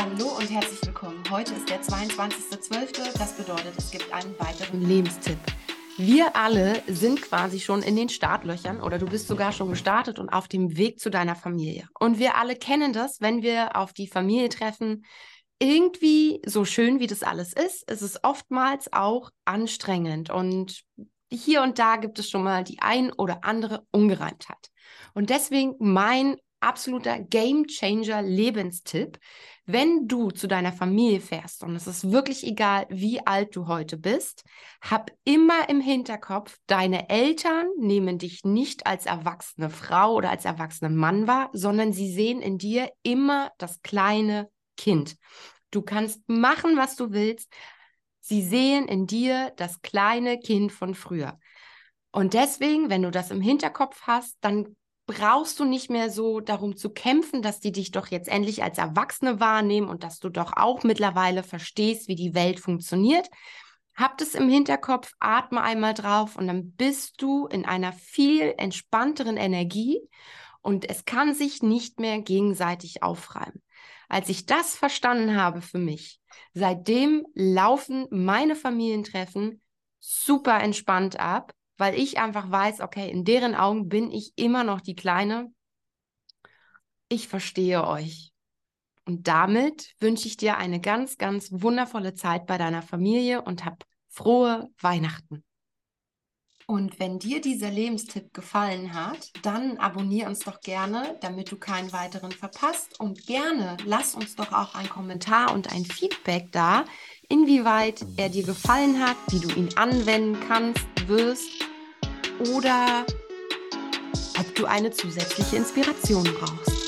Hallo und herzlich willkommen. Heute ist der 22.12. Das bedeutet, es gibt einen weiteren Lebenstipp. Wir alle sind quasi schon in den Startlöchern oder du bist sogar schon gestartet und auf dem Weg zu deiner Familie. Und wir alle kennen das, wenn wir auf die Familie treffen. Irgendwie so schön wie das alles ist, ist es oftmals auch anstrengend und hier und da gibt es schon mal die ein oder andere Ungereimtheit. Und deswegen mein absoluter Game Changer Lebenstipp. Wenn du zu deiner Familie fährst und es ist wirklich egal, wie alt du heute bist, hab immer im Hinterkopf, deine Eltern nehmen dich nicht als erwachsene Frau oder als erwachsenen Mann wahr, sondern sie sehen in dir immer das kleine Kind. Du kannst machen, was du willst. Sie sehen in dir das kleine Kind von früher. Und deswegen, wenn du das im Hinterkopf hast, dann brauchst du nicht mehr so darum zu kämpfen, dass die dich doch jetzt endlich als Erwachsene wahrnehmen und dass du doch auch mittlerweile verstehst, wie die Welt funktioniert. Hab das im Hinterkopf, atme einmal drauf und dann bist du in einer viel entspannteren Energie und es kann sich nicht mehr gegenseitig aufreiben. Als ich das verstanden habe für mich, seitdem laufen meine Familientreffen super entspannt ab weil ich einfach weiß, okay, in deren Augen bin ich immer noch die Kleine. Ich verstehe euch. Und damit wünsche ich dir eine ganz, ganz wundervolle Zeit bei deiner Familie und hab frohe Weihnachten. Und wenn dir dieser Lebenstipp gefallen hat, dann abonniere uns doch gerne, damit du keinen weiteren verpasst. Und gerne lass uns doch auch einen Kommentar und ein Feedback da, inwieweit er dir gefallen hat, wie du ihn anwenden kannst, wirst oder ob du eine zusätzliche Inspiration brauchst.